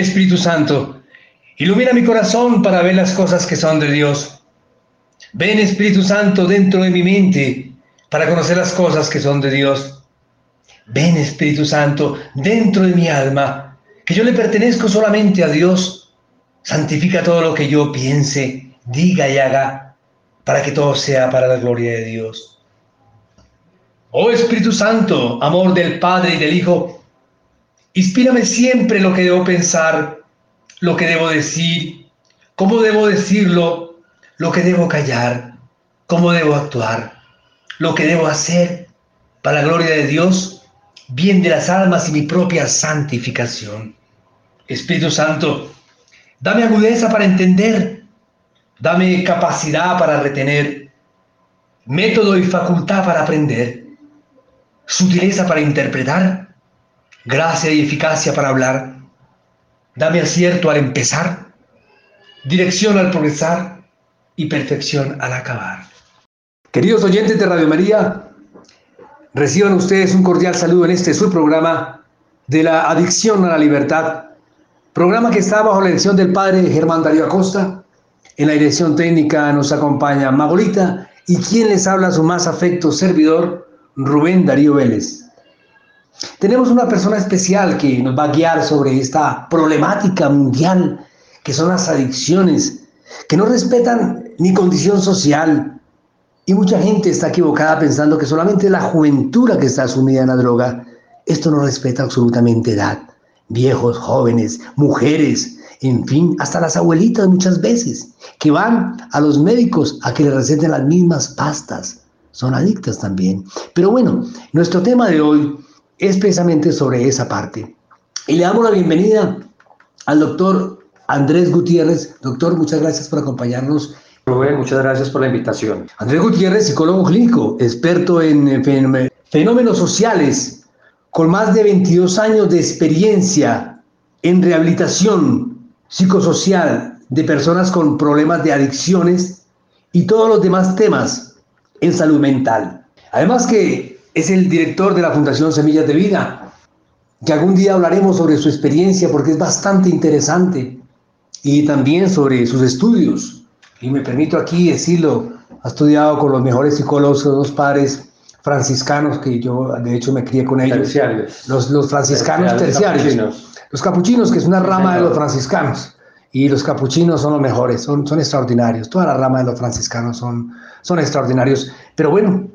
Espíritu Santo, ilumina mi corazón para ver las cosas que son de Dios. Ven Espíritu Santo dentro de mi mente para conocer las cosas que son de Dios. Ven Espíritu Santo dentro de mi alma, que yo le pertenezco solamente a Dios. Santifica todo lo que yo piense, diga y haga, para que todo sea para la gloria de Dios. Oh Espíritu Santo, amor del Padre y del Hijo, inspírame siempre lo que debo pensar, lo que debo decir, cómo debo decirlo, lo que debo callar, cómo debo actuar, lo que debo hacer para la gloria de Dios, bien de las almas y mi propia santificación. Espíritu Santo, dame agudeza para entender, dame capacidad para retener, método y facultad para aprender sutileza para interpretar, gracia y eficacia para hablar. Dame acierto al empezar, dirección al progresar y perfección al acabar. Queridos oyentes de Radio María, reciban ustedes un cordial saludo en este su programa de la adicción a la libertad, programa que está bajo la dirección del padre Germán Darío Acosta. En la dirección técnica nos acompaña Magolita y quien les habla su más afecto servidor, Rubén Darío Vélez. Tenemos una persona especial que nos va a guiar sobre esta problemática mundial que son las adicciones, que no respetan ni condición social. Y mucha gente está equivocada pensando que solamente la juventud que está sumida en la droga. Esto no respeta absolutamente edad. Viejos, jóvenes, mujeres, en fin, hasta las abuelitas muchas veces, que van a los médicos a que les receten las mismas pastas son adictas también. Pero bueno, nuestro tema de hoy es precisamente sobre esa parte. Y le damos la bienvenida al doctor Andrés Gutiérrez. Doctor, muchas gracias por acompañarnos. Rubén, muchas gracias por la invitación. Andrés Gutiérrez, psicólogo clínico, experto en fenómenos sociales, con más de 22 años de experiencia en rehabilitación psicosocial de personas con problemas de adicciones y todos los demás temas en salud mental. Además que es el director de la Fundación Semillas de Vida, que algún día hablaremos sobre su experiencia porque es bastante interesante y también sobre sus estudios. Y me permito aquí decirlo, ha estudiado con los mejores psicólogos, los padres franciscanos, que yo de hecho me crié con ellos. Terciarios. Los, los franciscanos terciarios. Los capuchinos, que es una rama de los franciscanos. Y los capuchinos son los mejores, son, son extraordinarios. Toda la rama de los franciscanos son, son extraordinarios. Pero bueno,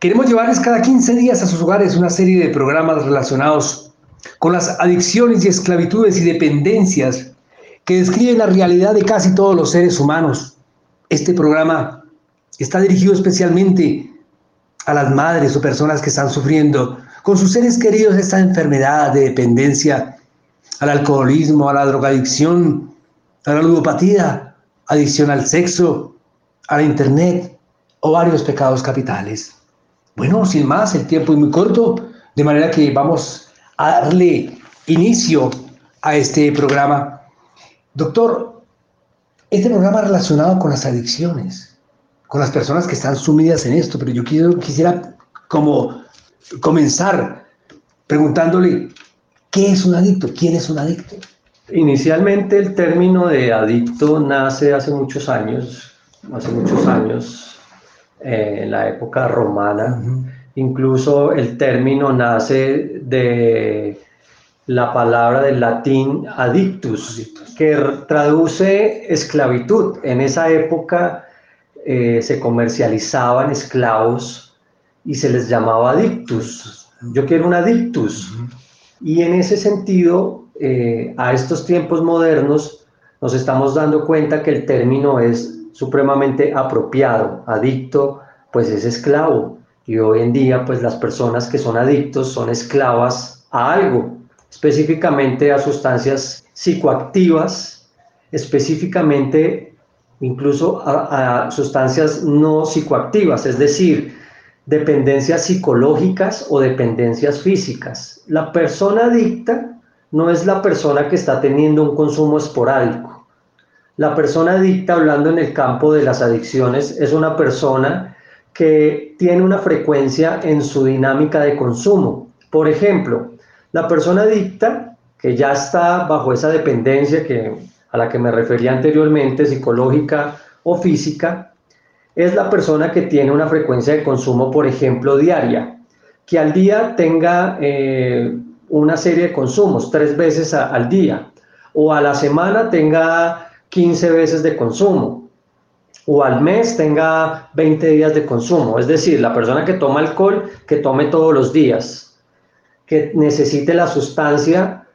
queremos llevarles cada 15 días a sus hogares una serie de programas relacionados con las adicciones y esclavitudes y dependencias que describen la realidad de casi todos los seres humanos. Este programa está dirigido especialmente a las madres o personas que están sufriendo con sus seres queridos esta enfermedad de dependencia al alcoholismo, a la drogadicción, a la ludopatía, adicción al sexo, a la internet, o varios pecados capitales. Bueno, sin más, el tiempo es muy corto, de manera que vamos a darle inicio a este programa. Doctor, este programa relacionado con las adicciones, con las personas que están sumidas en esto, pero yo quiero, quisiera como comenzar preguntándole, ¿qué es un adicto? ¿Quién es un adicto? Inicialmente el término de adicto nace hace muchos años, hace muchos años, eh, en la época romana. Incluso el término nace de la palabra del latín adictus, que traduce esclavitud. En esa época eh, se comercializaban esclavos y se les llamaba adictus. Yo quiero un adictus. Y en ese sentido, eh, a estos tiempos modernos, nos estamos dando cuenta que el término es supremamente apropiado. Adicto, pues es esclavo. Y hoy en día, pues las personas que son adictos son esclavas a algo, específicamente a sustancias psicoactivas, específicamente incluso a, a sustancias no psicoactivas, es decir, dependencias psicológicas o dependencias físicas. La persona adicta no es la persona que está teniendo un consumo esporádico la persona adicta, hablando en el campo de las adicciones, es una persona que tiene una frecuencia en su dinámica de consumo. Por ejemplo, la persona adicta que ya está bajo esa dependencia que, a la que me refería anteriormente, psicológica o física, es la persona que tiene una frecuencia de consumo, por ejemplo, diaria, que al día tenga eh, una serie de consumos, tres veces al día, o a la semana tenga 15 veces de consumo, o al mes tenga 20 días de consumo. Es decir, la persona que toma alcohol, que tome todos los días, que necesite la sustancia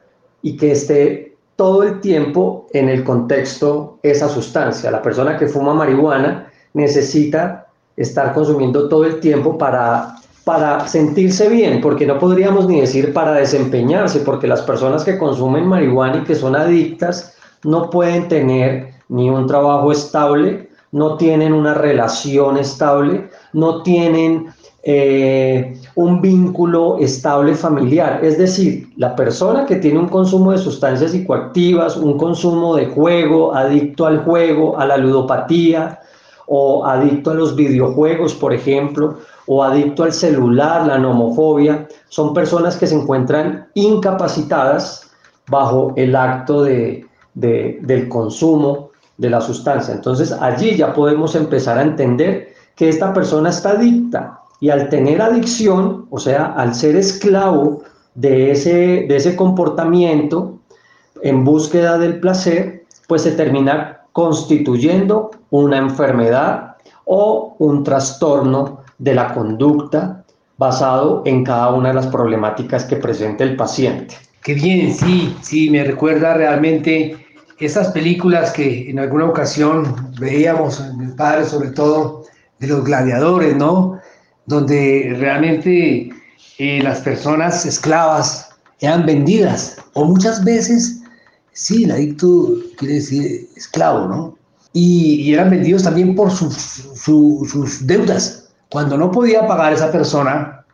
y que esté todo el tiempo en el contexto esa sustancia. La persona que fuma marihuana necesita estar consumiendo todo el tiempo para, para sentirse bien, porque no podríamos ni decir para desempeñarse, porque las personas que consumen marihuana y que son adictas no pueden tener ni un trabajo estable, no tienen una relación estable, no tienen eh, un vínculo estable familiar. Es decir, la persona que tiene un consumo de sustancias psicoactivas, un consumo de juego, adicto al juego, a la ludopatía, o adicto a los videojuegos, por ejemplo, o adicto al celular, la nomofobia, son personas que se encuentran incapacitadas bajo el acto de, del consumo de la sustancia. Entonces allí ya podemos empezar a entender que esta persona está adicta y al tener adicción, o sea, al ser esclavo de ese, de ese comportamiento en búsqueda del placer, pues se termina constituyendo una enfermedad o un trastorno de la conducta basado en cada una de las problemáticas que presenta el paciente. Qué bien, sí, sí, me recuerda realmente esas películas que en alguna ocasión veíamos, mi padre sobre todo, de los gladiadores, ¿no? Donde realmente eh, las personas esclavas eran vendidas, o muchas veces, sí, el adicto quiere decir esclavo, ¿no? Y, eran vendidos también por sus, sus deudas. Cuando no podía pagar esa persona,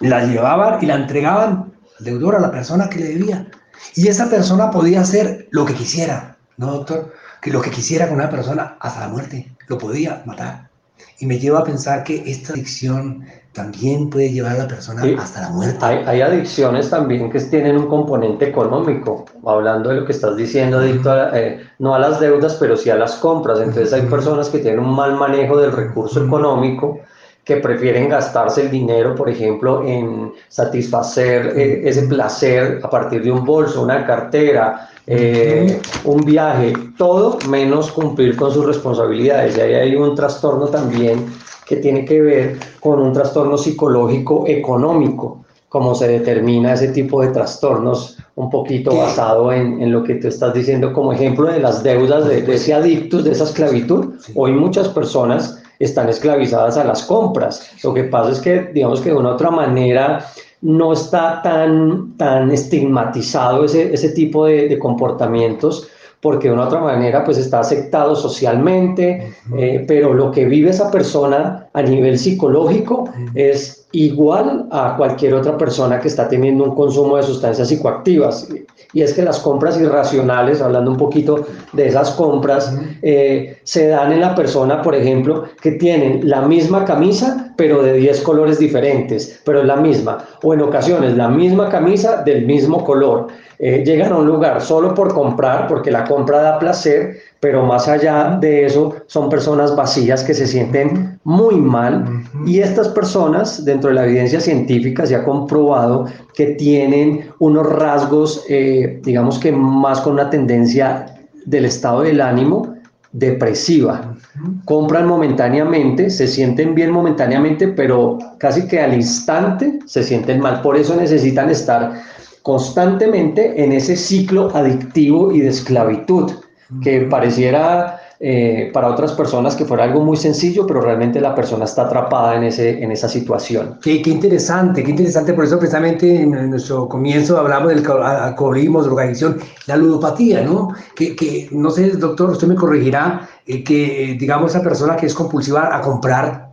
la llevaban y la entregaban al deudor, a la persona que le debía. Y esa persona podía hacer lo que quisiera, ¿no, doctor? Que lo que quisiera con una persona hasta la muerte, lo podía matar. Y me lleva a pensar que esta adicción también puede llevar a la persona hasta la muerte. Hay, adicciones también que tienen un componente económico, hablando de lo que estás diciendo, adicto eh, no a las deudas, pero sí a las compras. Entonces hay personas que tienen un mal manejo del recurso económico que prefieren gastarse el dinero, por ejemplo, en satisfacer eh, ese placer a partir de un bolso, una cartera, eh, un viaje, todo menos cumplir con sus responsabilidades. Y ahí hay un trastorno también que tiene que ver con un trastorno psicológico económico, como se determina ese tipo de trastornos, un poquito basado en, lo que tú estás diciendo como ejemplo de las deudas, de, ese adictus, de esa esclavitud. Hoy muchas personas están esclavizadas a las compras. Lo que pasa es que, digamos que de una otra manera, no está tan, tan estigmatizado ese, ese tipo de, de, comportamientos porque de una otra manera pues está aceptado socialmente, eh, pero lo que vive esa persona a nivel psicológico es igual a cualquier otra persona que está teniendo un consumo de sustancias psicoactivas. Y es que las compras irracionales, hablando un poquito de esas compras, eh, se dan en la persona, por ejemplo, que tienen la misma camisa, pero de 10 colores diferentes, pero es la misma. O en ocasiones la misma camisa del mismo color. Eh, llegan a un lugar solo por comprar, porque la compra da placer, pero más allá de eso son personas vacías que se sienten muy mal y estas personas dentro de la evidencia científica se ha comprobado que tienen unos rasgos, eh, digamos que más con una tendencia del estado del ánimo depresiva. Compran momentáneamente, se sienten bien momentáneamente, pero casi que al instante se sienten mal. Por eso necesitan estar constantemente en ese ciclo adictivo y de esclavitud que pareciera eh, para otras personas que fuera algo muy sencillo, pero realmente la persona está atrapada en, ese, en esa situación. Qué, qué interesante, qué interesante. Por eso precisamente en nuestro comienzo hablamos del alcoholismo, drogadicción, la ludopatía, ¿no? Que, que no sé, doctor, usted me corregirá, eh, que digamos esa persona que es compulsiva a comprar,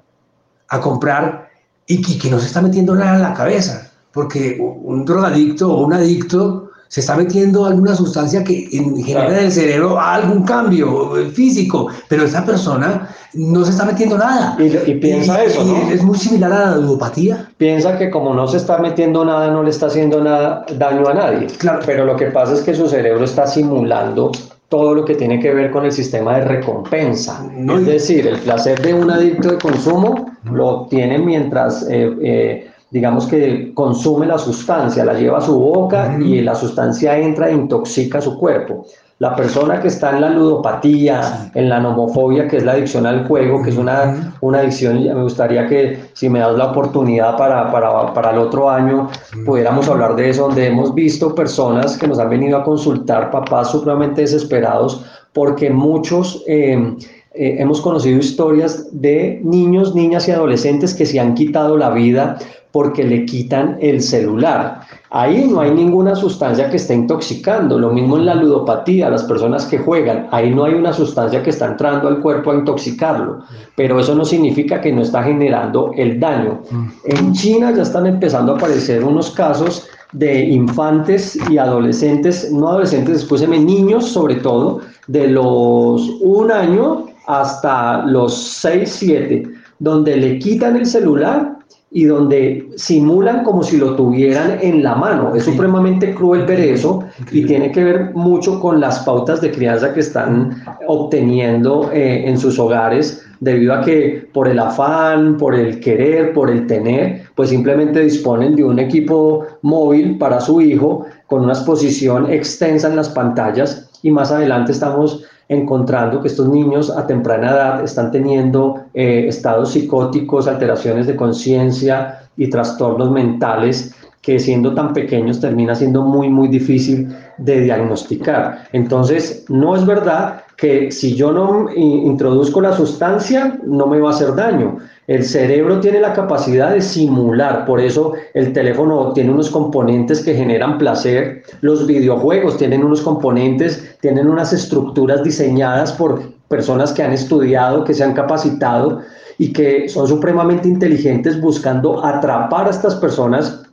a comprar y que, que no se está metiendo nada en la cabeza, porque un drogadicto o un adicto se está metiendo alguna sustancia que genera en el cerebro algún cambio físico, pero esta persona no se está metiendo nada. Y, piensa eso, ¿no? Es muy similar a la ludopatía. Piensa que como no se está metiendo nada, no le está haciendo nada, daño a nadie. Claro. Pero lo que pasa es que su cerebro está simulando todo lo que tiene que ver con el sistema de recompensa. es decir, el placer de un adicto de consumo lo obtiene mientras... Eh, eh, digamos que consume la sustancia, la lleva a su boca y la sustancia entra e intoxica su cuerpo. La persona que está en la ludopatía, en la nomofobia, que es la adicción al juego, que es una, una adicción, me gustaría que si me das la oportunidad para, para, para, el otro año, pudiéramos hablar de eso, donde hemos visto personas que nos han venido a consultar, papás supremamente desesperados, porque muchos... Eh, eh, hemos conocido historias de niños, niñas y adolescentes que se han quitado la vida porque le quitan el celular. Ahí no hay ninguna sustancia que esté intoxicando. Lo mismo en la ludopatía, las personas que juegan, ahí no hay una sustancia que está entrando al cuerpo a intoxicarlo. Pero eso no significa que no está generando el daño. En China ya están empezando a aparecer unos casos de infantes y adolescentes, no adolescentes, después de niños sobre todo, de los un año hasta los 6, 7, donde le quitan el celular y donde simulan como si lo tuvieran en la mano. Es supremamente cruel ver eso y tiene que ver mucho con las pautas de crianza que están obteniendo eh, en sus hogares debido a que por el afán, por el querer, por el tener, pues simplemente disponen de un equipo móvil para su hijo con una exposición extensa en las pantallas y más adelante estamos encontrando que estos niños a temprana edad están teniendo eh, estados psicóticos, alteraciones de conciencia y trastornos mentales que siendo tan pequeños termina siendo muy, muy difícil de diagnosticar. Entonces, no es verdad que si yo no introduzco la sustancia, no me va a hacer daño. El cerebro tiene la capacidad de simular, por eso el teléfono tiene unos componentes que generan placer, los videojuegos tienen unos componentes, tienen unas estructuras diseñadas por personas que han estudiado, que se han capacitado y que son supremamente inteligentes buscando atrapar a estas personas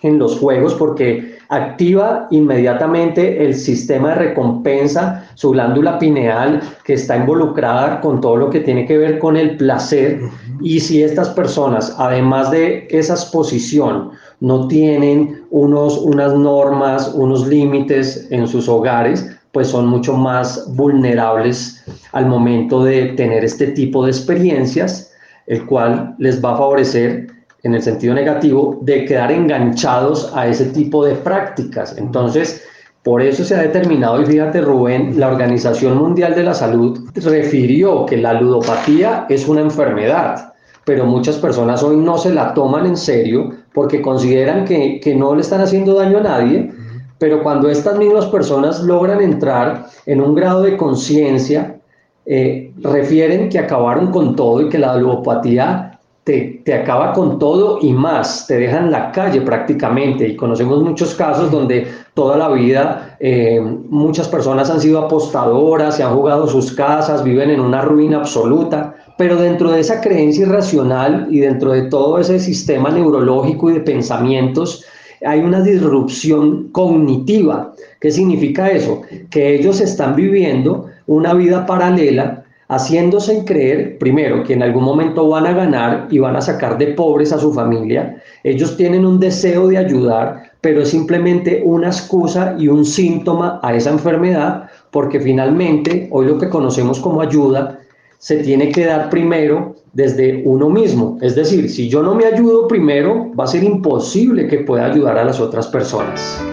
en los juegos porque activa inmediatamente el sistema de recompensa, su glándula pineal que está involucrada con todo lo que tiene que ver con el placer. Y si estas personas, además de esa exposición, no tienen unos, unas normas, unos límites en sus hogares, pues son mucho más vulnerables al momento de tener este tipo de experiencias, el cual les va a favorecer en el sentido negativo, de quedar enganchados a ese tipo de prácticas. Entonces, por eso se ha determinado, y fíjate Rubén, la Organización Mundial de la Salud refirió que la ludopatía es una enfermedad, pero muchas personas hoy no se la toman en serio porque consideran que, no le están haciendo daño a nadie, pero cuando estas mismas personas logran entrar en un grado de conciencia, eh, refieren que acabaron con todo y que la ludopatía te, acaba con todo y más, te deja en la calle prácticamente. Y conocemos muchos casos donde toda la vida eh, muchas personas han sido apostadoras, se han jugado sus casas, viven en una ruina absoluta, pero dentro de esa creencia irracional y dentro de todo ese sistema neurológico y de pensamientos, hay una disrupción cognitiva. ¿Qué significa eso? Que ellos están viviendo una vida paralela haciéndose creer, primero, que en algún momento van a ganar y van a sacar de pobres a su familia. Ellos tienen un deseo de ayudar, pero es simplemente una excusa y un síntoma a esa enfermedad, porque finalmente hoy lo que conocemos como ayuda se tiene que dar primero desde uno mismo. Es decir, si yo no me ayudo primero, va a ser imposible que pueda ayudar a las otras personas.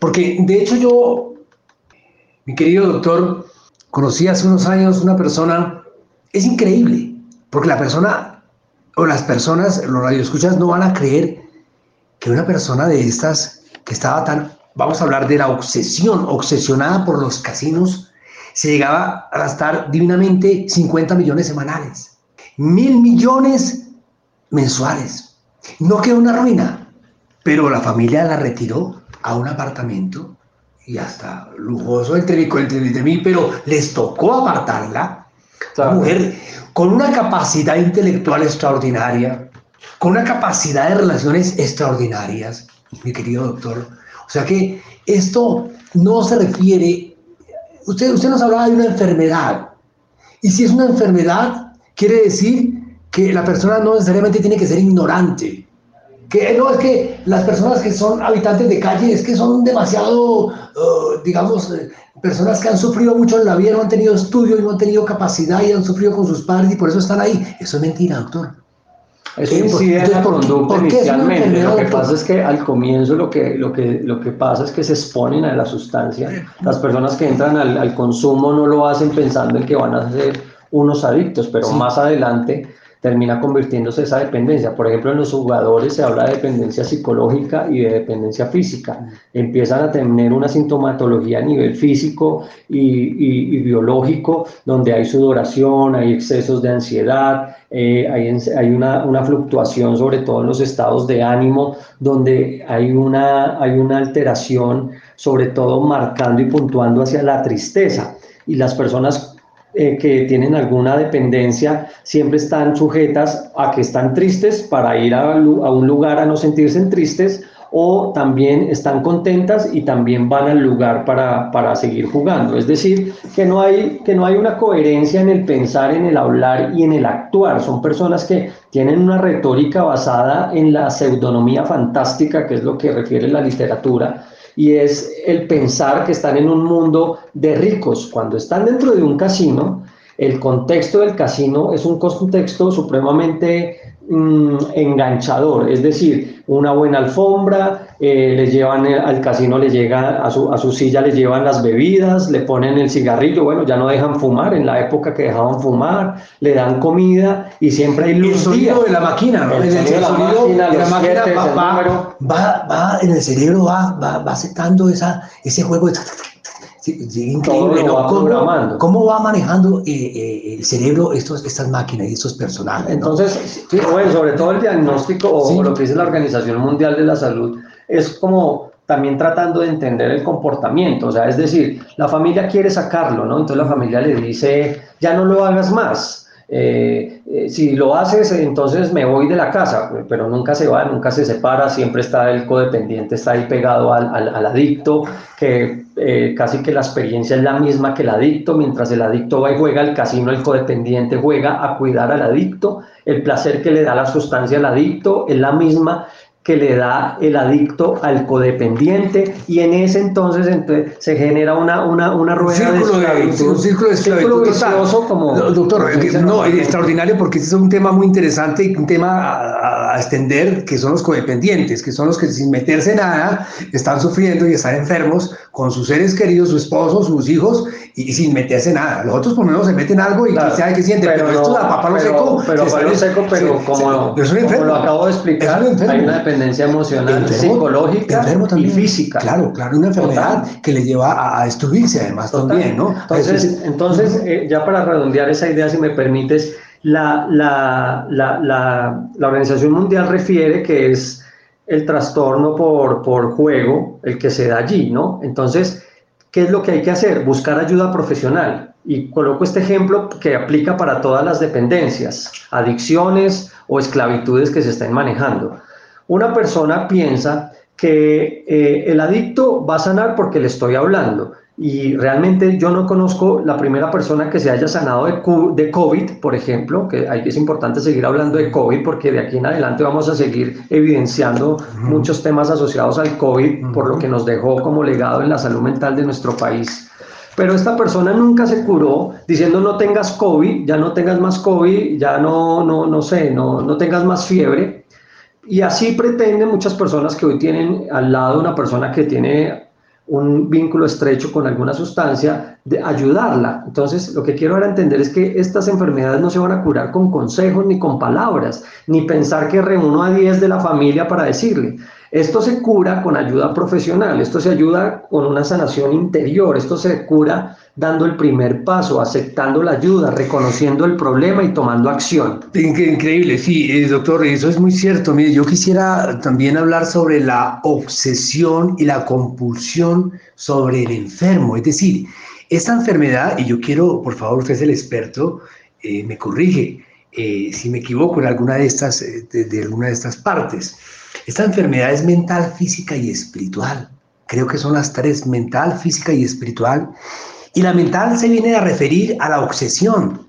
Porque de hecho yo, mi querido doctor, conocí hace unos años una persona, es increíble, porque la persona o las personas, los radioescuchas no van a creer que una persona de estas que estaba tan, vamos a hablar de la obsesión, obsesionada por los casinos, se llegaba a gastar divinamente 50 millones semanales, mil millones mensuales. No quedó una ruina, pero la familia la retiró a un apartamento y hasta lujoso entre mí, entre mí, pero les tocó apartarla. Una mujer con una capacidad intelectual extraordinaria, con una capacidad de relaciones extraordinarias, mi querido doctor. O sea que esto no se refiere, usted, usted nos hablaba de una enfermedad, y si es una enfermedad, quiere decir que la persona no necesariamente tiene que ser ignorante, que no es que las personas que son habitantes de calle es que son demasiado, uh, digamos, eh, personas que han sufrido mucho en la vida, no han tenido estudio y no han tenido capacidad y han sufrido con sus padres y por eso están ahí. Eso es mentira, doctor. Eso incide en la conducta inicialmente. Lo que pasa es que al comienzo lo que, lo, que, lo que pasa es que se exponen a la sustancia. Las personas que entran al, al consumo no lo hacen pensando en que van a ser unos adictos, pero más adelante termina convirtiéndose esa dependencia. Por ejemplo, en los jugadores se habla de dependencia psicológica y de dependencia física. Empiezan a tener una sintomatología a nivel físico y, biológico, donde hay sudoración, hay excesos de ansiedad, eh, hay, una, una, fluctuación sobre todo en los estados de ánimo, donde hay una, hay una alteración, sobre todo marcando y puntuando hacia la tristeza. Y las personas eh, que tienen alguna dependencia siempre están sujetas a que están tristes para ir a, un lugar a no sentirse tristes o también están contentas y también van al lugar para, para, seguir jugando. Es decir, que no, hay, que no hay una coherencia en el pensar, en el hablar y en el actuar. Son personas que tienen una retórica basada en la pseudonomía fantástica, que es lo que refiere la literatura, y es el pensar que están en un mundo de ricos. Cuando están dentro de un casino, el contexto del casino es un contexto supremamente mm, enganchador, es decir, una buena alfombra, eh, le llevan al casino, le llega a su, a su silla, le llevan las bebidas, le ponen el cigarrillo, bueno, ya no dejan fumar, en la época que dejaban fumar, le dan comida y siempre hay luz. El sonido de la máquina, ¿no? El, sonido de la máquina, de la máquina va, va, va, en el cerebro va, va, va aceptando esa, ese juego de increíble, ¿Cómo, va manejando eh, eh, el cerebro estos, estas máquinas y estos personajes? Entonces, bueno, sobre todo el diagnóstico o lo que dice la Organización Mundial de la Salud es como también tratando de entender el comportamiento, o sea, es decir, la familia quiere sacarlo, ¿no? Entonces la familia le dice, ya no lo hagas más, eh, eh, si lo haces, entonces me voy de la casa, pero nunca se va, nunca se separa, siempre está el codependiente, está ahí pegado al, al, adicto, que eh, casi que la experiencia es la misma que el adicto, mientras el adicto va y juega al casino, el codependiente juega a cuidar al adicto, el placer que le da la sustancia al adicto es la misma que le da el adicto al codependiente y en ese entonces, entonces se genera una, una, una rueda de esclavitud. un círculo de esclavitud vicioso como... Doctor, no, extraordinario porque este es un tema muy interesante y un tema a, a, extender que son los codependientes, que son los que sin meterse nada están sufriendo y están enfermos con sus seres queridos, su esposo, sus hijos y, sin meterse nada. Los otros por lo menos se meten algo y claro, sabe qué siente, pero, pero esto da papá lo seco. Pero papá lo seco, pero como, como lo acabo de explicar, hay una dependencia emocional, psicológica y física. Claro, claro, una enfermedad que le lleva a, destruirse además también, ¿no? Entonces, entonces eh, ya para redondear esa idea, si me permites, la, la, la, la, Organización Mundial refiere que es el trastorno por, por juego el que se da allí, ¿no? Entonces, ¿qué es lo que hay que hacer? Buscar ayuda profesional. Y coloco este ejemplo que aplica para todas las dependencias, adicciones o esclavitudes que se estén manejando. Una persona piensa que eh, el adicto va a sanar porque le estoy hablando. Y realmente yo no conozco la primera persona que se haya sanado de, COVID, por ejemplo, que ahí es importante seguir hablando de COVID porque de aquí en adelante vamos a seguir evidenciando muchos temas asociados al COVID por lo que nos dejó como legado en la salud mental de nuestro país. Pero esta persona nunca se curó diciendo no tengas COVID, ya no tengas más COVID, ya no, no, no sé, no, no tengas más fiebre Y así pretenden muchas personas que hoy tienen al lado una persona que tiene un vínculo estrecho con alguna sustancia, de ayudarla. Entonces, lo que quiero ahora entender es que estas enfermedades no se van a curar con consejos ni con palabras, ni pensar que reúno a 10 de la familia para decirle. Esto se cura con ayuda profesional, esto se ayuda con una sanación interior, esto se cura dando el primer paso, aceptando la ayuda, reconociendo el problema y tomando acción. Increíble, sí, eh, doctor, eso es muy cierto. Mire, yo quisiera también hablar sobre la obsesión y la compulsión sobre el enfermo, es decir, esta enfermedad, y yo quiero, por favor, usted es el experto, eh, me corrige eh, si me equivoco en alguna de estas, de alguna de estas partes. Esta enfermedad es mental, física y espiritual. Creo que son las tres, mental, física y espiritual. Y la mental se viene a referir a la obsesión,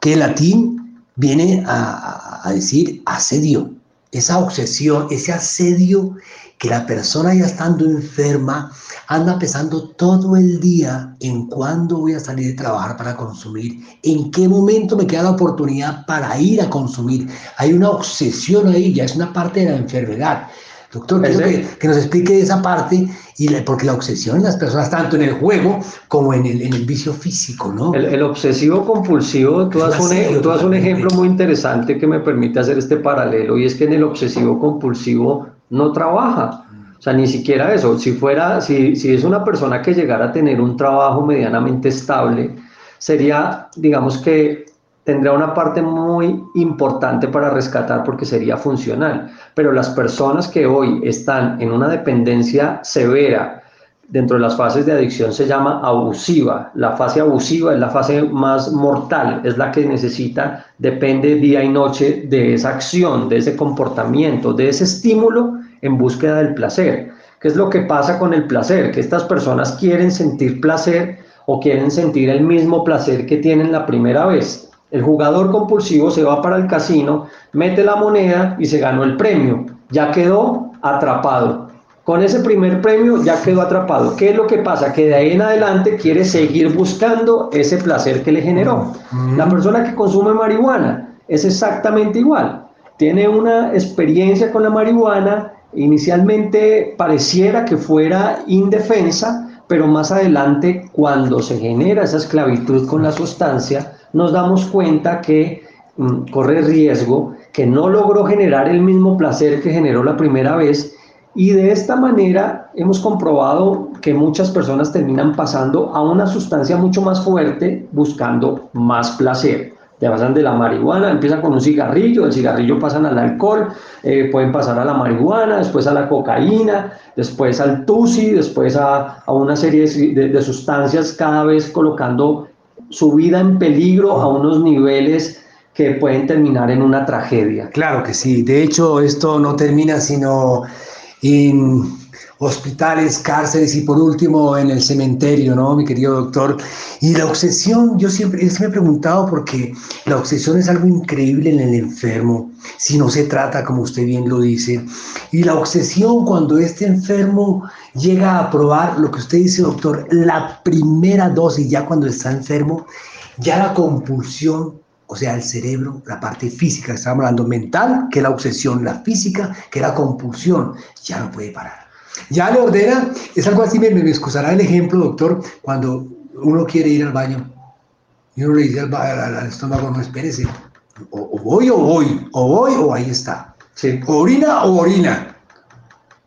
que en latín viene a, a decir asedio. Esa obsesión, ese asedio que la persona ya estando enferma anda pensando todo el día en cuándo voy a salir de trabajar para consumir, en qué momento me queda la oportunidad para ir a consumir. Hay una obsesión ahí, ya es una parte de la enfermedad. Doctor, quiero que, nos explique esa parte, y porque la obsesión en las personas, tanto en el juego como en el, en el vicio físico, ¿no? El, obsesivo compulsivo, tú das, un, tú das un ejemplo muy interesante que me permite hacer este paralelo, y es que en el obsesivo compulsivo no trabaja. O sea, ni siquiera eso. Si fuera, si, si es una persona que llegara a tener un trabajo medianamente estable, sería, digamos que tendría una parte muy importante para rescatar porque sería funcional. Pero las personas que hoy están en una dependencia severa, dentro de las fases de adicción se llama abusiva. La fase abusiva es la fase más mortal, es la que necesita, depende día y noche de esa acción, de ese comportamiento, de ese estímulo en búsqueda del placer. ¿Qué es lo que pasa con el placer? Que estas personas quieren sentir placer o quieren sentir el mismo placer que tienen la primera vez. El jugador compulsivo se va para el casino, mete la moneda y se ganó el premio. Ya quedó atrapado. Con ese primer premio ya quedó atrapado. ¿Qué es lo que pasa? Que de ahí en adelante quiere seguir buscando ese placer que le generó. La persona que consume marihuana es exactamente igual. Tiene una experiencia con la marihuana, Inicialmente pareciera que fuera indefensa, pero más adelante, cuando se genera esa esclavitud con la sustancia, nos damos cuenta que mm, corre riesgo, que no logró generar el mismo placer que generó la primera vez. Y de esta manera hemos comprobado que muchas personas terminan pasando a una sustancia mucho más fuerte buscando más placer. Ya pasan de la marihuana, empiezan con un cigarrillo, del cigarrillo pasan al alcohol, eh, pueden pasar a la marihuana, después a la cocaína, después al tusi, después a, a una serie de, de, sustancias, cada vez colocando su vida en peligro a unos niveles que pueden terminar en una tragedia. Claro que sí, de hecho esto no termina sino en hospitales, cárceles y por último en el cementerio, ¿no, mi querido doctor? Y la obsesión, yo siempre, me he preguntado porque la obsesión es algo increíble en el enfermo, si no se trata como usted bien lo dice. Y la obsesión cuando este enfermo llega a probar lo que usted dice, doctor, la primera dosis, ya cuando está enfermo, ya la compulsión o sea, el cerebro, la parte física, estamos hablando mental, que es la obsesión, la física, que es la compulsión, ya no puede parar. Ya le ordena, es algo así, me, me excusará el ejemplo, doctor, cuando uno quiere ir al baño y uno le dice al, estómago, no, espérese, o, voy o voy, o voy o ahí está. Sí. orina o orina.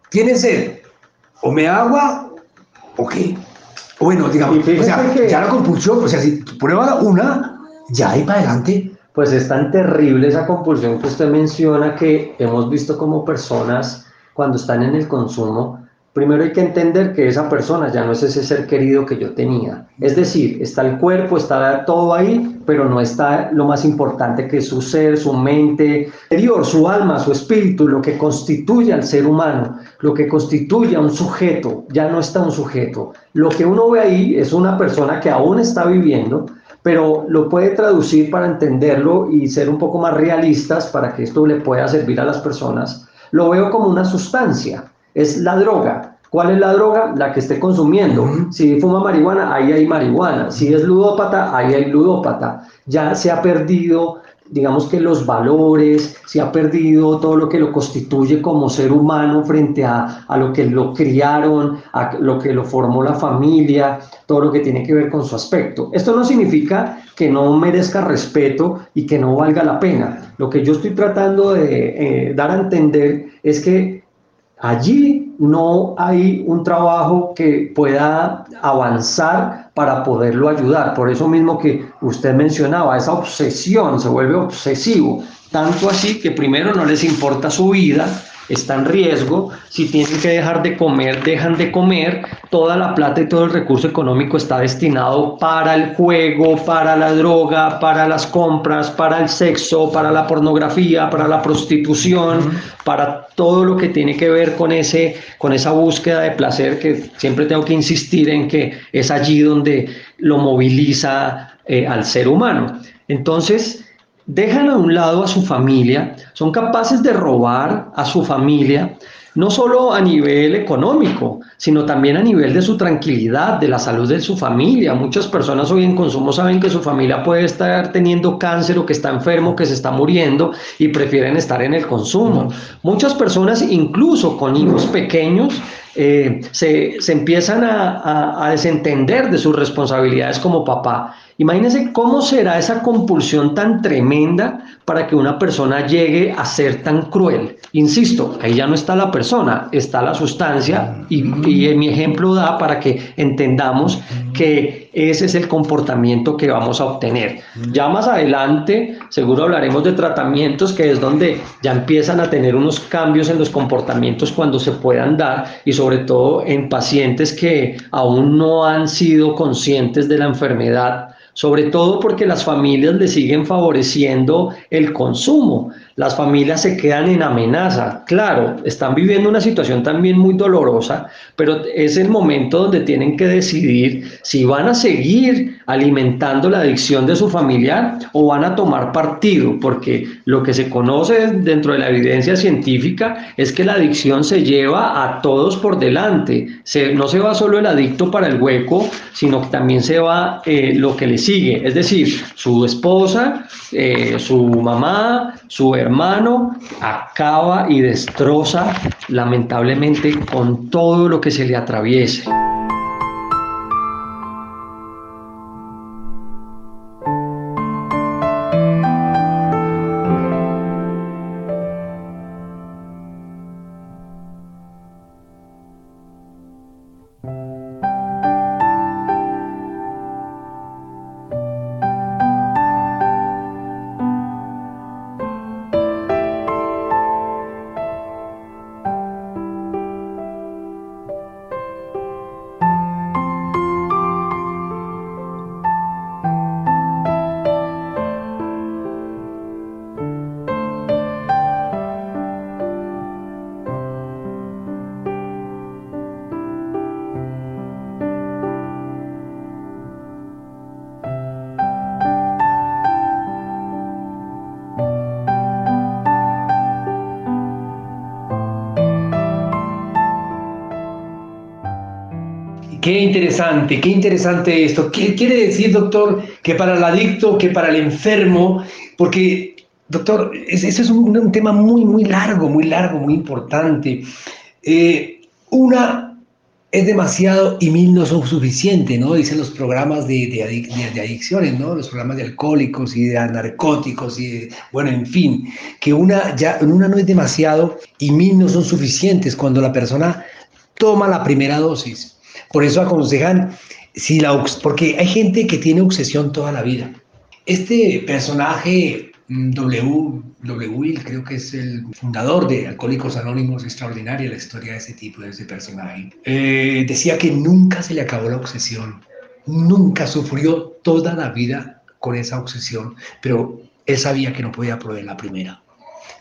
Tiene sed, o me agua o qué. Bueno, digamos, o sea, ya la compulsión, o sea, si prueba una, ya ahí para adelante. Pues es tan terrible esa compulsión que usted menciona que hemos visto como personas cuando están en el consumo Primero hay que entender que esa persona ya no es ese ser querido que yo tenía. Es decir, está el cuerpo, está todo ahí, pero no está lo más importante que es su ser, su mente interior, su alma, su espíritu, lo que constituye al ser humano, lo que constituye a un sujeto. Ya no está un sujeto. Lo que uno ve ahí es una persona que aún está viviendo, pero lo puede traducir para entenderlo y ser un poco más realistas para que esto le pueda servir a las personas. Lo veo como una sustancia es la droga. ¿Cuál es la droga? La que esté consumiendo. Si fuma marihuana, ahí hay marihuana. Si es ludópata, ahí hay ludópata. Ya se ha perdido digamos que los valores, si ha perdido todo lo que lo constituye como ser humano frente a, a, lo que lo criaron, a lo que lo formó la familia, todo lo que tiene que ver con su aspecto. Esto no significa que no merezca respeto y que no valga la pena. Lo que yo estoy tratando de eh, dar a entender es que allí no hay un trabajo que pueda avanzar para poderlo ayudar. Por eso mismo que usted mencionaba, esa obsesión se vuelve obsesivo, tanto así que primero no les importa su vida, está en riesgo, si tienen que dejar de comer, dejan de comer, toda la plata y todo el recurso económico está destinado para el juego, para la droga, para las compras, para el sexo, para la pornografía, para la prostitución, para todo lo que tiene que ver con, ese, con esa búsqueda de placer que siempre tengo que insistir en que es allí donde lo moviliza eh, al ser humano. Entonces, dejan a un lado a su familia, son capaces de robar a su familia, no solo a nivel económico, sino también a nivel de su tranquilidad, de la salud de su familia. Muchas personas hoy en consumo saben que su familia puede estar teniendo cáncer o que está enfermo, que se está muriendo y prefieren estar en el consumo. Muchas personas, incluso con hijos pequeños, eh, se, empiezan a desentender de sus responsabilidades como papá Imagínense cómo será esa compulsión tan tremenda para que una persona llegue a ser tan cruel. Insisto, ahí ya no está la persona, está la sustancia y, mi ejemplo da para que entendamos que ese es el comportamiento que vamos a obtener. Ya más adelante seguro hablaremos de tratamientos que es donde ya empiezan a tener unos cambios en los comportamientos cuando se puedan dar y sobre todo en pacientes que aún no han sido conscientes de la enfermedad sobre todo porque las familias le siguen favoreciendo el consumo. Las familias se quedan en amenaza. Claro, están viviendo una situación también muy dolorosa, pero es el momento donde tienen que decidir si van a seguir alimentando la adicción de su familiar o van a tomar partido, porque lo que se conoce dentro de la evidencia científica es que la adicción se lleva a todos por delante. no se va solo el adicto para el hueco, sino que también se va eh, lo que le sigue, es decir, su esposa, eh, su mamá, su hermano, acaba y destroza lamentablemente con todo lo que se le atraviese. Interesante, qué interesante esto. ¿Qué quiere decir, doctor, que para el adicto, que para el enfermo? Porque, doctor, ese es un, tema muy, muy largo, muy largo, muy importante. Eh, una es demasiado y mil no son suficientes, ¿no? Dicen los programas de, de, adicciones, ¿no? Los programas de alcohólicos y de narcóticos y bueno, en fin, que una ya una no es demasiado y mil no son suficientes cuando la persona toma la primera dosis. Por eso aconsejan, si la, porque hay gente que tiene obsesión toda la vida. Este personaje, mm, W. W. Will, creo que es el fundador de Alcohólicos Anónimos, extraordinaria la historia de ese tipo, de ese personaje. Eh, decía que nunca se le acabó la obsesión, nunca sufrió toda la vida con esa obsesión, pero él sabía que no podía probar la primera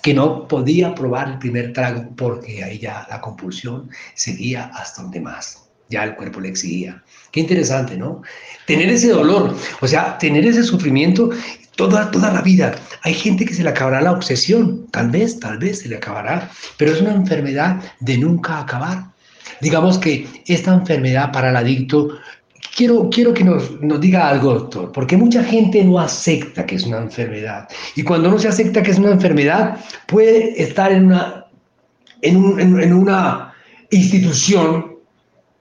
que no podía probar el primer trago porque ahí ya la compulsión seguía hasta donde más ya el cuerpo le exigía. Qué interesante, ¿no? Tener ese dolor, o sea, tener ese sufrimiento toda, toda la vida. Hay gente que se le acabará la obsesión, tal vez, tal vez se le acabará, pero es una enfermedad de nunca acabar. Digamos que esta enfermedad para el adicto quiero, quiero que nos, nos diga algo, doctor, porque mucha gente no acepta que es una enfermedad. Y cuando no se acepta que es una enfermedad, puede estar en una, en, un, en una institución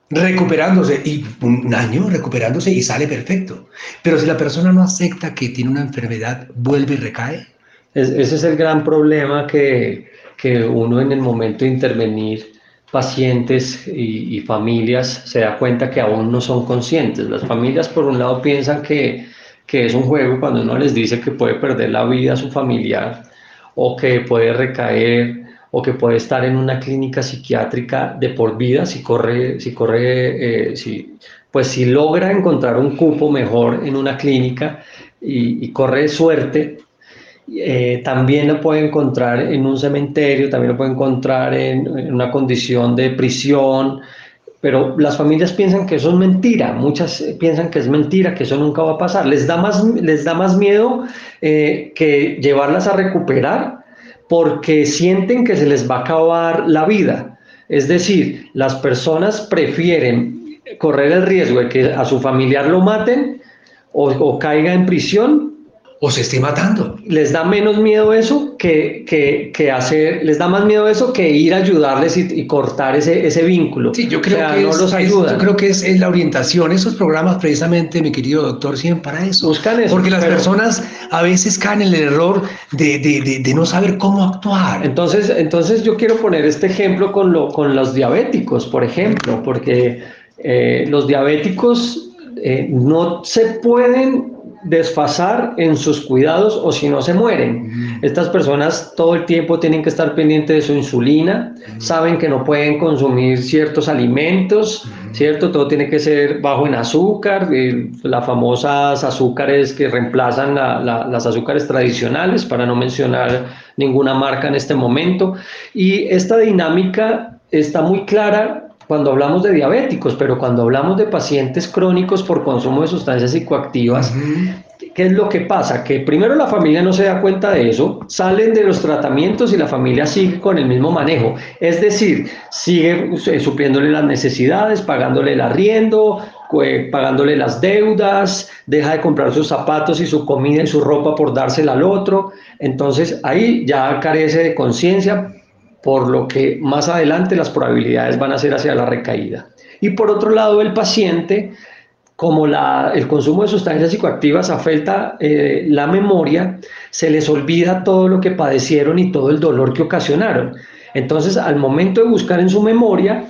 recuperándose y un año recuperándose y sale perfecto. Pero si la persona no acepta que tiene una enfermedad, vuelve y recae. ese es el gran problema que, que, uno en el momento de intervenir pacientes y, y, familias se da cuenta que aún no son conscientes. Las familias por un lado piensan que, que es un juego cuando uno les dice que puede perder la vida a su familiar o que puede recaer o que puede estar en una clínica psiquiátrica de por vida si corre, si corre, eh, si, pues si logra encontrar un cupo mejor en una clínica y, corre suerte, eh, también lo puede encontrar en un cementerio, también lo puede encontrar en, una condición de prisión, pero las familias piensan que eso es mentira, muchas piensan que es mentira, que eso nunca va a pasar. Les da más, les da más miedo eh, que llevarlas a recuperar porque sienten que se les va a acabar la vida. Es decir, las personas prefieren correr el riesgo de que a su familiar lo maten o, caiga en prisión o se esté matando. Les da menos miedo eso que, que, hacer, les da más miedo eso que ir a ayudarles y, cortar ese, ese, vínculo. Sí, yo creo que no es, los ayuda. yo creo que es, es, la orientación. Esos programas, precisamente, mi querido doctor, sirven para eso. Buscan eso. Porque las personas a veces caen en el error de, de, de, no saber cómo actuar. Entonces, entonces yo quiero poner este ejemplo con, lo, con los diabéticos, por ejemplo, porque eh, los diabéticos eh, no se pueden desfasar en sus cuidados o si no se mueren. Estas personas todo el tiempo tienen que estar pendientes de su insulina, saben que no pueden consumir ciertos alimentos, ¿cierto? Todo tiene que ser bajo en azúcar, eh, las famosas azúcares que reemplazan las azúcares tradicionales, para no mencionar ninguna marca en este momento. Y esta dinámica está muy clara cuando hablamos de diabéticos, pero cuando hablamos de pacientes crónicos por consumo de sustancias psicoactivas, ¿qué es lo que pasa? Que primero la familia no se da cuenta de eso, salen de los tratamientos y la familia sigue con el mismo manejo, es decir, sigue eh, supliéndole las necesidades, pagándole el arriendo, pagándole las deudas, deja de comprar sus zapatos y su comida y su ropa por dársela al otro. Entonces ahí ya carece de conciencia, por lo que más adelante las probabilidades van a ser hacia la recaída. Y por otro lado, el paciente, como la, el consumo de sustancias psicoactivas afecta eh, la memoria, se les olvida todo lo que padecieron y todo el dolor que ocasionaron. Entonces, al momento de buscar en su memoria,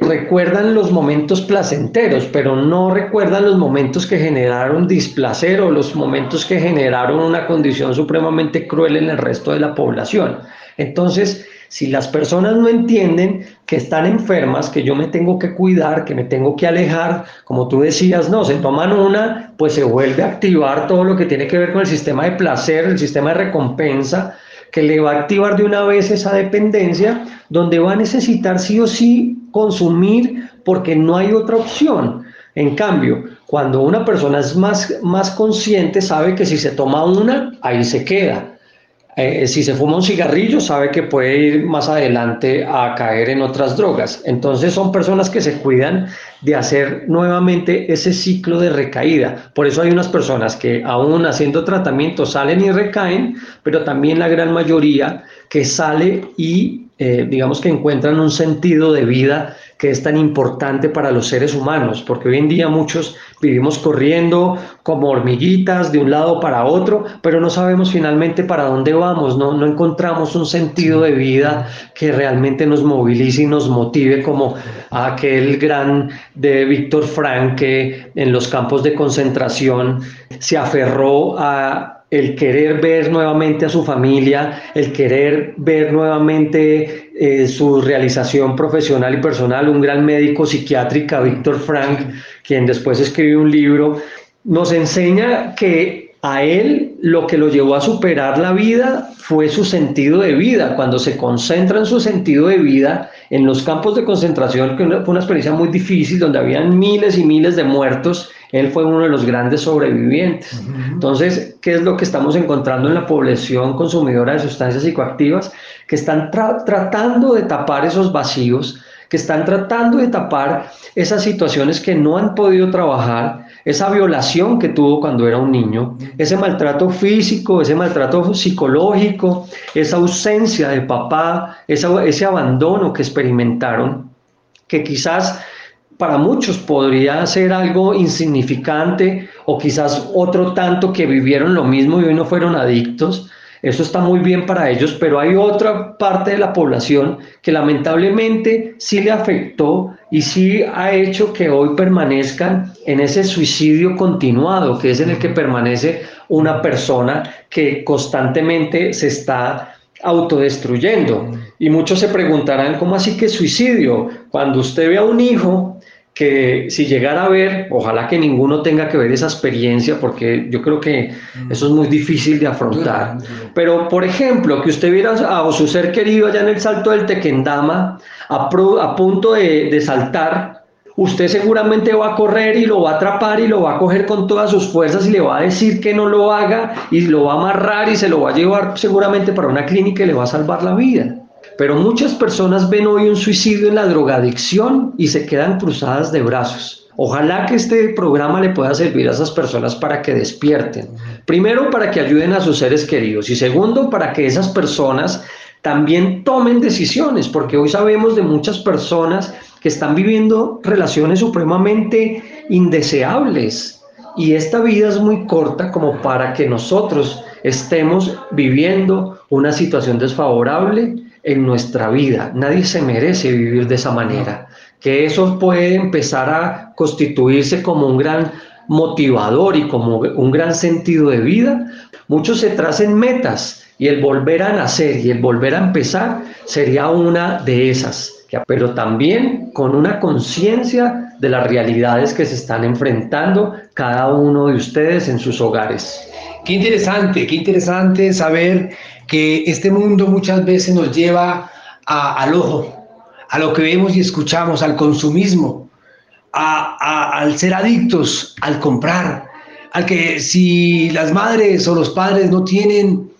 recuerdan los momentos placenteros, pero no recuerdan los momentos que generaron displacer o los momentos que generaron una condición supremamente cruel en el resto de la población. Entonces, si las personas no entienden que están enfermas, que yo me tengo que cuidar, que me tengo que alejar, como tú decías, no, se toman una, pues se vuelve a activar todo lo que tiene que ver con el sistema de placer, el sistema de recompensa, que le va a activar de una vez esa dependencia, donde va a necesitar sí o sí consumir porque no hay otra opción. En cambio, cuando una persona es más, más consciente, sabe que si se toma una, ahí se queda eh, si se fuma un cigarrillo, sabe que puede ir más adelante a caer en otras drogas. Entonces son personas que se cuidan de hacer nuevamente ese ciclo de recaída. Por eso hay unas personas que aún haciendo tratamiento salen y recaen, pero también la gran mayoría que sale y eh, digamos que encuentran un sentido de vida que es tan importante para los seres humanos, porque hoy en día muchos vivimos corriendo como hormiguitas de un lado para otro, pero no sabemos finalmente para dónde vamos, no, no encontramos un sentido de vida que realmente nos movilice y nos motive como aquel gran de Víctor Frank que en los campos de concentración se aferró a el querer ver nuevamente a su familia, el querer ver nuevamente eh, su realización profesional y personal, un gran médico psiquiátrica, Víctor Frank, quien después escribió un libro, nos enseña que a él lo que lo llevó a superar la vida fue su sentido de vida. Cuando se concentra en su sentido de vida, en los campos de concentración, que fue una experiencia muy difícil, donde habían miles y miles de muertos, él fue uno de los grandes sobrevivientes. Entonces, ¿qué es lo que estamos encontrando en la población consumidora de sustancias psicoactivas? Que están tratando de tapar esos vacíos que están tratando de tapar esas situaciones que no han podido trabajar, esa violación que tuvo cuando era un niño, ese maltrato físico, ese maltrato psicológico, esa ausencia de papá, ese abandono que experimentaron, que quizás para muchos podría ser algo insignificante o quizás otro tanto que vivieron lo mismo y hoy no fueron adictos. Eso está muy bien para ellos, pero hay otra parte de la población que lamentablemente sí le afectó y sí ha hecho que hoy permanezcan en ese suicidio continuado, que es en el que permanece una persona que constantemente se está autodestruyendo. Y muchos se preguntarán, ¿cómo así que suicidio? Cuando usted ve a un hijo que si llegara a ver, ojalá que ninguno tenga que ver esa experiencia, porque yo creo que eso es muy difícil de afrontar. Pero, por ejemplo, que usted viera a, su ser querido allá en el salto del Tequendama, a, a punto de, de saltar, usted seguramente va a correr y lo va a atrapar y lo va a coger con todas sus fuerzas y le va a decir que no lo haga y lo va a amarrar y se lo va a llevar seguramente para una clínica y le va a salvar la vida. Pero muchas personas ven hoy un suicidio en la drogadicción y se quedan cruzadas de brazos. Ojalá que este programa le pueda servir a esas personas para que despierten. Primero, para que ayuden a sus seres queridos y segundo, para que esas personas también tomen decisiones, porque hoy sabemos de muchas personas que están viviendo relaciones supremamente indeseables y esta vida es muy corta como para que nosotros estemos viviendo una situación desfavorable en nuestra vida. Nadie se merece vivir de esa manera. Que eso puede empezar a constituirse como un gran motivador y como un gran sentido de vida. Muchos se tracen metas y el volver a nacer y el volver a empezar sería una de esas, pero también con una conciencia de las realidades que se están enfrentando cada uno de ustedes en sus hogares. Qué interesante, qué interesante saber que este mundo muchas veces nos lleva al ojo, a lo que vemos y escuchamos, al consumismo, al ser adictos, al comprar, al que si las madres o los padres no tienen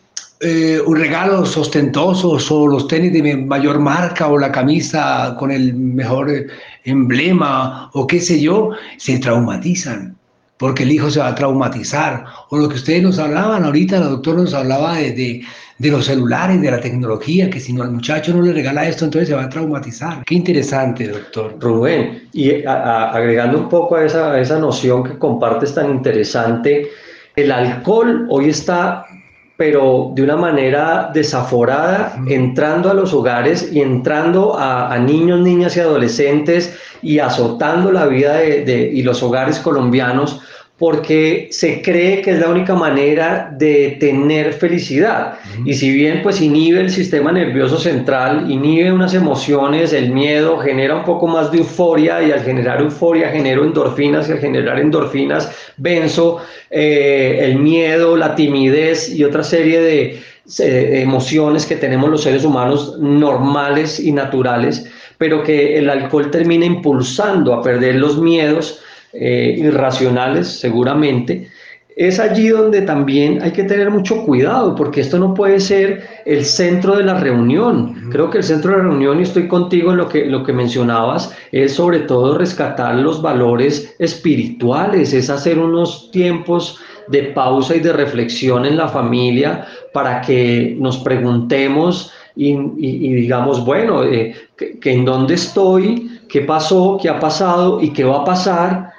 eh, un regalo ostentoso o los tenis de mayor marca o la camisa con el mejor emblema o qué sé yo, se traumatizan porque el hijo se va a traumatizar. O lo que ustedes nos hablaban ahorita, el doctor nos hablaba de, de, los celulares, de la tecnología, que si no al muchacho no le regala esto, entonces se va a traumatizar. Qué interesante, doctor. Rubén, y agregando un poco a esa, a esa noción que compartes tan interesante, el alcohol hoy está pero de una manera desaforada, entrando a los hogares y entrando a, niños, niñas y adolescentes y azotando la vida de, y los hogares colombianos porque se cree que es la única manera de tener felicidad. Y si bien pues inhibe el sistema nervioso central, inhibe unas emociones, el miedo genera un poco más de euforia y al generar euforia genero endorfinas y al generar endorfinas venzo eh, el miedo, la timidez y otra serie de emociones que tenemos los seres humanos normales y naturales, pero que el alcohol termina impulsando a perder los miedos eh, irracionales seguramente, es allí donde también hay que tener mucho cuidado, porque esto no puede ser el centro de la reunión. Creo que el centro de la reunión, y estoy contigo en lo que, lo que mencionabas, es sobre todo rescatar los valores espirituales, es hacer unos tiempos de pausa y de reflexión en la familia para que nos preguntemos y, digamos, bueno, eh, que, en dónde estoy, qué pasó, qué ha pasado y qué va a pasar